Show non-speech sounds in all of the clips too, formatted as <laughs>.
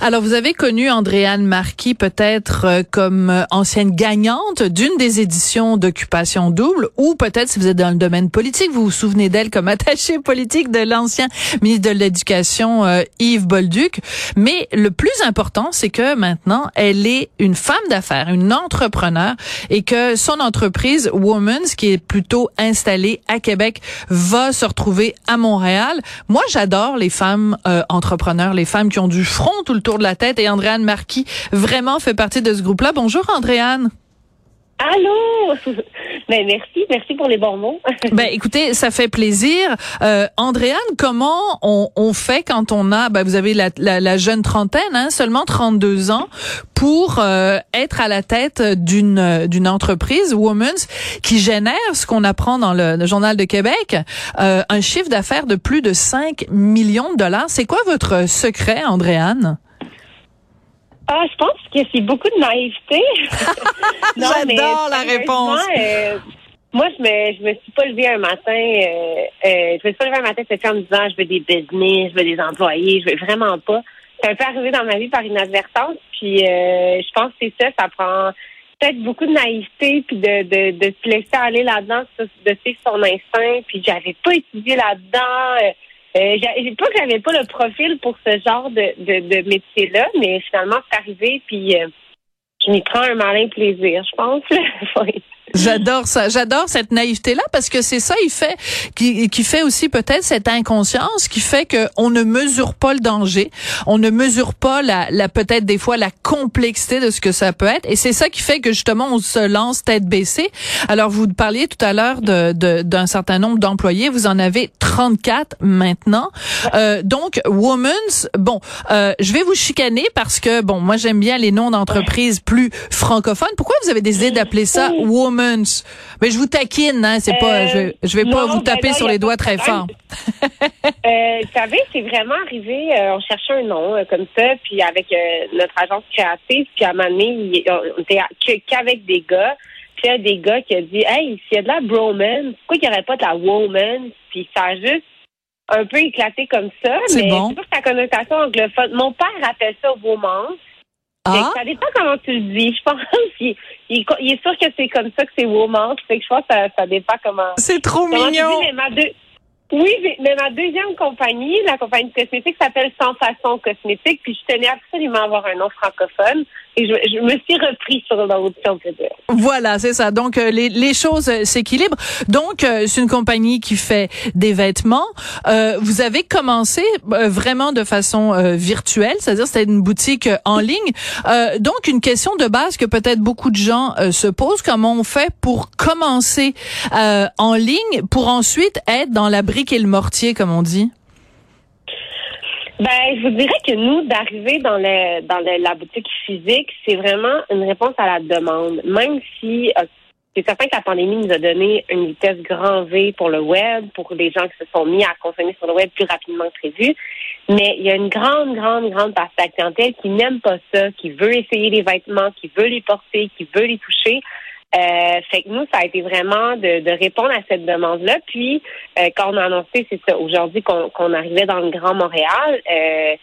Alors, vous avez connu Andréane Marquis peut-être euh, comme euh, ancienne gagnante d'une des éditions d'Occupation Double, ou peut-être si vous êtes dans le domaine politique, vous vous souvenez d'elle comme <laughs> attachée politique de l'ancien ministre de l'Éducation euh, Yves Bolduc. Mais le plus important, c'est que maintenant, elle est une femme d'affaires, une entrepreneur, et que son entreprise Women's, qui est plutôt installée à Québec, va se retrouver à Montréal. Moi, j'adore les femmes entrepreneurs, les femmes qui ont du front tout le tour de la tête et Andréane Marquis vraiment fait partie de ce groupe-là. Bonjour Andréane. Allô? <laughs> Ben merci, merci pour les bons mots. <laughs> ben écoutez, ça fait plaisir. Euh, Andréane, comment on, fait quand on a, ben, vous avez la, jeune trentaine, hein, seulement 32 ans, pour euh, être à la tête d'une d'une entreprise, Women's, qui génère ce qu'on apprend dans le, Journal de Québec, euh, un chiffre d'affaires de plus de 5 millions de dollars. C'est quoi votre secret, Andréane? Ah, je pense que c'est beaucoup de naïveté. <laughs> J'adore la réponse. Euh, moi, je me, je me suis pas levée un matin, euh, euh, je me suis pas levée un matin cette en me disant je veux des business, je veux des employés, je veux vraiment pas. C'est un peu arrivé dans ma vie par inadvertance, puis je pense que c'est ça, ça prend peut-être beaucoup de naïveté, puis de, de, de se laisser aller là-dedans, de suivre son instinct, puis j'avais pas étudié là-dedans. Euh, pas que j'avais pas le profil pour ce genre de, de, métier-là, mais finalement, c'est arrivé, puis euh, je m'y prends un malin plaisir, je pense. <laughs> J'adore ça. J'adore cette naïveté-là parce que c'est ça, il fait, qui, qui fait aussi peut-être cette inconscience qui fait que on ne mesure pas le danger. On ne mesure pas la, la peut-être des fois la complexité de ce que ça peut être. Et c'est ça qui fait que justement on se lance tête baissée. Alors vous parliez tout à l'heure de, d'un certain nombre d'employés. Vous en avez 34 maintenant. Euh, donc Women's, bon, euh, je vais vous chicaner parce que bon, moi j'aime bien les noms d'entreprises plus francophones. Pourquoi vous avez décidé d'appeler ça Women's? Mais je vous taquine, hein, c'est pas, je, je vais pas vous ben taper sur les doigts très fort. <laughs> euh, vous savez, c'est vraiment arrivé, euh, on cherchait un nom euh, comme ça, puis avec euh, notre agence créative, puis à un moment donné, on était qu'avec des gars, puis il y a des gars qui ont dit, hey, s'il y a de la bromance, pourquoi il n'y aurait pas de la woman? Puis ça a juste un peu éclaté comme ça, mais bon. c'est pas sa connotation anglophone. Mon père appelle ça woman. Ah? Ça dépend comment tu le dis. Je pense <laughs> qu'il il, est sûr que c'est comme ça que c'est woman. Fait que je pense que ça, ça dépend comment. C'est trop mignon. Oui, mais ma deuxième compagnie, la compagnie de cosmétiques, s'appelle Sans Façon Cosmétique, puis je tenais absolument à avoir un nom francophone. Et je, je me suis repris sur l'autre, si on peut. Voilà, c'est ça. Donc, euh, les, les choses euh, s'équilibrent. Donc, euh, c'est une compagnie qui fait des vêtements. vous avez commencé vraiment de façon virtuelle, c'est-à-dire c'était une boutique en ligne. donc, une question de base que peut-être beaucoup de gens se posent, comment on fait pour commencer en ligne, pour ensuite être dans la brique et le mortier, comme on dit? Ben, je vous dirais que nous, d'arriver dans le, dans la boutique physique, c'est vraiment une réponse à la demande. Même si euh, c'est certain que la pandémie nous a donné une vitesse grand V pour le web, pour les gens qui se sont mis à consommer sur le web plus rapidement que prévu. Mais il y a une grande, grande, grande partie de la clientèle qui n'aime pas ça, qui veut essayer les vêtements, qui veut les porter, qui veut les toucher. Euh, fait que nous, ça a été vraiment de, de répondre à cette demande-là. Puis, euh, quand on a annoncé, c'est ça, aujourd'hui qu'on arrivait dans le Grand Montréal, euh,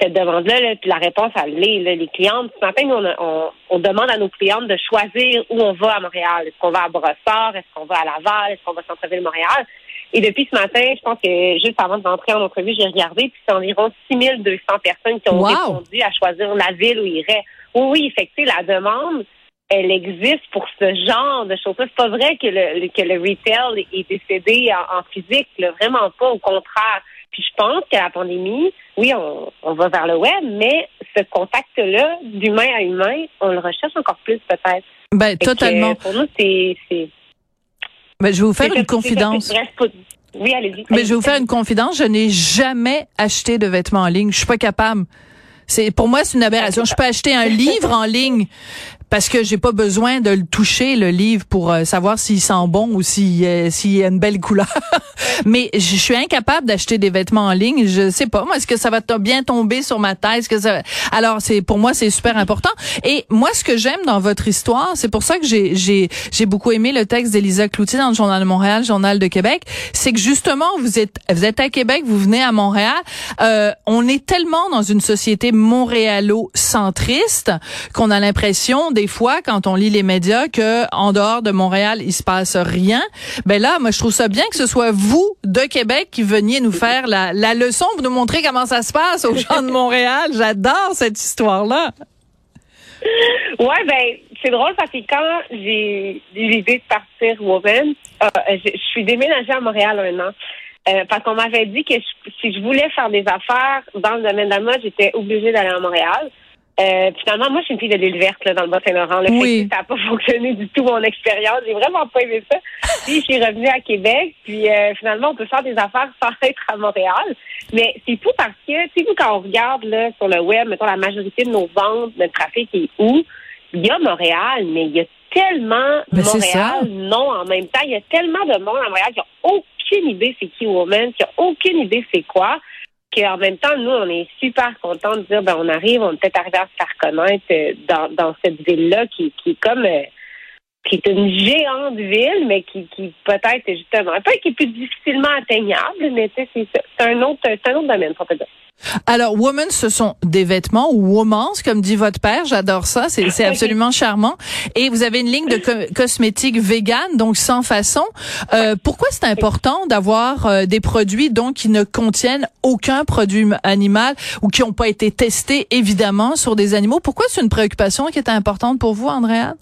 cette demande-là, là, puis la réponse, à l'est. Les clientes, ce matin, nous, on, on, demande à nos clientes de choisir où on va à Montréal. Est-ce qu'on va à Brossard? Est-ce qu'on va à Laval? Est-ce qu'on va à Centre-Ville-Montréal? Et depuis ce matin, je pense que juste avant d'entrer en entrevue, j'ai regardé, puis c'est environ 6200 personnes qui ont répondu à choisir la ville où ils iraient. Oui, oui, effectivement, la demande, elle existe pour ce genre de choses. C'est pas vrai que le, que le retail est décédé en, physique, vraiment pas, au contraire. Puis je pense que la pandémie, oui, on, on va vers le web, mais ce contact-là, d'humain à humain, on le recherche encore plus peut-être. Ben, totalement. pour nous, c'est... Ben, je vais vous faire une confidence. Oui, allez-y. Mais je vais vous faire une confidence. Je n'ai jamais acheté de vêtements en ligne. Je suis pas capable. C'est pour moi c'est une aberration. Je peux acheter un livre en ligne <laughs> parce que j'ai pas besoin de le toucher le livre pour euh, savoir s'il sent bon ou s'il s'il a une belle couleur. <laughs> Mais je suis incapable d'acheter des vêtements en ligne. Je sais pas moi est-ce que ça va bien tomber sur ma tête? Ce que ça Alors c'est pour moi c'est super important. Et moi ce que j'aime dans votre histoire, c'est pour ça que j'ai j'ai j'ai beaucoup aimé le texte d'Élisa Cloutier dans le journal de Montréal, journal de Québec, c'est que justement vous êtes vous êtes à Québec, vous venez à Montréal, euh, on est tellement dans une société montréalo-centriste qu'on a l'impression des fois quand on lit les médias que en dehors de Montréal il se passe rien. Ben là, moi je trouve ça bien que ce soit vous de Québec qui veniez nous faire la, leçon, vous nous montrer comment ça se passe aux gens de Montréal. J'adore cette histoire là. Ouais, ben c'est drôle parce que quand j'ai eu l'idée de partir Woman, euh, je, suis déménagée à Montréal un an. Euh, parce qu'on m'avait dit que si je voulais faire des affaires dans le domaine de la mode, j'étais obligée d'aller à Montréal. Euh, finalement, moi, je suis une fille de l'île verte là, dans le Bas-Saint-Laurent. Oui. Ça n'a pas <laughs> fonctionné du tout, mon expérience. J'ai vraiment pas aimé ça. Puis, je suis revenue à Québec. Puis, euh, finalement, on peut faire des affaires <laughs> sans être à Montréal. Mais c'est fou parce que, tu sais, vous, quand on regarde là, sur le web, mettons, la majorité de nos ventes, notre trafic est où? Il y a Montréal, mais il y a tellement de Montréal non en même temps. Il y a tellement de monde à Montréal qui n'a aucune idée c'est qui Woman, qui n'a aucune idée c'est quoi qu'en même temps, nous, on est super contents de dire, ben, on arrive, on peut-être arrivé à se faire connaître euh, dans, dans cette ville-là qui, qui est comme, euh, qui est une géante ville, mais qui, qui peut-être justement, un peu qui est plus difficilement atteignable, mais c'est un autre, c'est un autre domaine, pour te dire. Alors, women, ce sont des vêtements ou womans, comme dit votre père. J'adore ça. C'est absolument charmant. Et vous avez une ligne de cosmétiques vegan, donc sans façon. Euh, pourquoi c'est important d'avoir euh, des produits donc qui ne contiennent aucun produit animal ou qui n'ont pas été testés évidemment sur des animaux? Pourquoi c'est une préoccupation qui est importante pour vous, Andréane?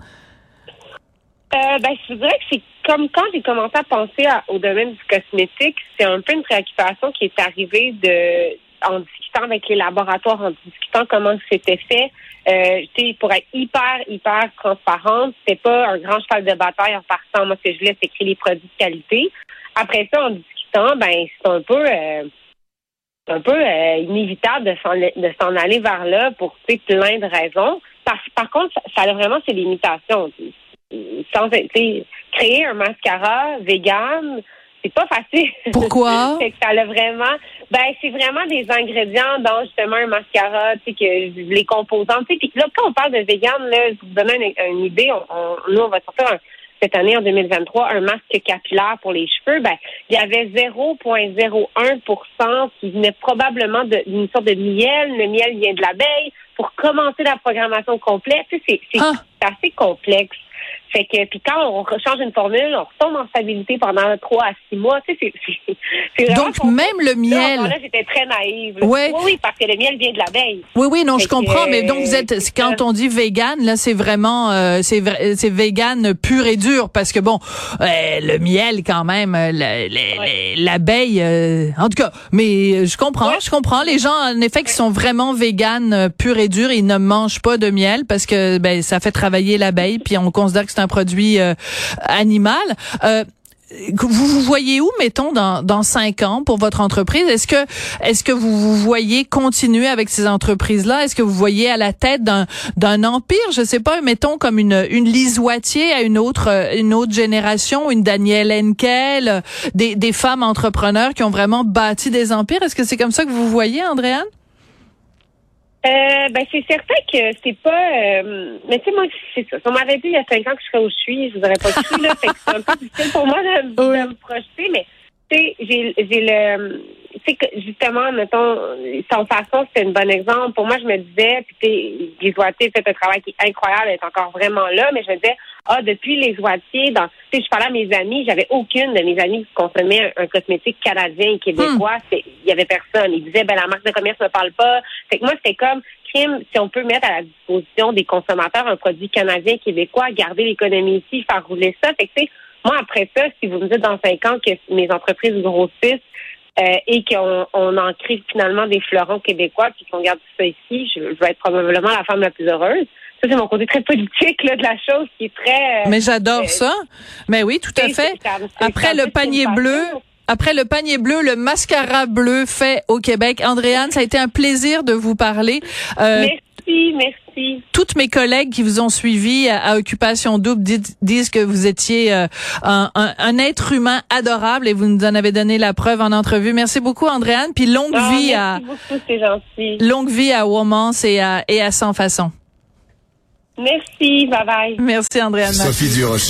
Euh, ben, je dirais que c'est comme quand j'ai commencé à penser au domaine du cosmétique, c'est un peu une préoccupation qui est arrivée de en discutant avec les laboratoires, en discutant comment c'était fait. Euh, pour être hyper, hyper transparente, c'est pas un grand cheval de bataille en partant. Moi, ce que je voulais, c'est créer les produits de qualité. Après ça, en discutant, ben, c'est un peu, euh, un peu euh, inévitable de s'en, aller vers là pour plein de raisons. Par, par contre, ça, a vraiment ses limitations. Créer un mascara vegan, c'est pas facile. Pourquoi? <laughs> c'est que ça a vraiment, ben, c'est vraiment des ingrédients dans justement un mascara, tu sais, que les composants, tu sais, puis là, quand on parle de vegan, là, je vous donne une, idée, on, nous, on va sortir cette année, en 2023, un masque capillaire pour les cheveux, ben, il y avait 0,01% qui venait probablement d'une sorte de miel. Le miel vient de l'abeille. Pour commencer la programmation complète, tu sais, c'est ah. assez complexe. Fait que puis quand on change une formule, on retombe en stabilité pendant trois à six mois. Tu sais, <laughs> Donc même le miel. Là, j'étais très naïve. Oui, oui, parce que le miel vient de l'abeille. Oui, oui, non, je comprends. mais donc vous êtes, quand on dit vegan, là, c'est vraiment, euh, c'est c'est vegan pur et dur parce que bon, euh, le miel quand même, euh, l'abeille. en tout cas, mais je comprends, je comprends. Les gens, en effet, qui sont vraiment vegan pur et dur, ils ne mangent pas de miel parce que ben ça fait travailler l'abeille, puis on considère que c'est un produit euh, animal. Euh, vous vous voyez où, mettons, dans, dans cinq ans pour votre entreprise? Est-ce que est-ce que vous vous voyez continuer avec ces entreprises-là? Est-ce que vous voyez à la tête d'un d'un empire, je sais pas, mettons comme une une Lise à une autre une autre génération, une Danielle Henkel, des, des femmes entrepreneurs qui ont vraiment bâti des empires. Est-ce que c'est comme ça que vous voyez, Andréane? Euh, ben c'est certain que c'est pas. Euh, mais tu sais, moi, c'est ça. Si on m'avait dit il y a cinq ans que je serais où je suis, je vous aurais pas cru là. c'est un peu difficile pour moi de, <laughs> me projeter, mais tu sais, j'ai, j'ai le. Tu sais que justement, mettons, son façon, c'est un bon exemple. Pour moi, je me disais, puis tu sais, les fait un travail qui est incroyable, elle est encore vraiment là, mais je me disais, ah, depuis les Oitiers, dans, tu sais, je parlais à mes amis, j'avais aucune de mes amis qui consommait un, cosmétique canadien et québécois. Hmm. Il y avait personne. Ils disaient, ben, la marque de commerce ne parle pas. Fait que moi, c'était comme, crime, si on peut mettre à la disposition des consommateurs un produit canadien, québécois, garder l'économie ici, faire rouler ça. Fait que, tu sais, moi, après ça, si vous me dites dans cinq ans que mes entreprises grossissent, euh, et qu'on on en crée finalement des fleurons québécois puis qu'on garde tout ça ici, je, je vais être probablement la femme la plus heureuse. Ça, c'est mon côté très politique là, de la chose qui est très. Euh, Mais j'adore euh, ça. Mais oui, tout à fait. Après le panier bleu. Après le panier bleu, le mascara bleu fait au Québec. Andréane, ça a été un plaisir de vous parler. Euh, merci, merci. toutes mes collègues qui vous ont suivi à, Occupation Double disent, que vous étiez euh, un, un, être humain adorable et vous nous en avez donné la preuve en entrevue. Merci beaucoup, Andréane. Puis longue ah, vie à beaucoup, gentil. longue vie à Womance et à et à Sans Façon. Merci, bye bye. Merci, Andréane. Sophie Durocher.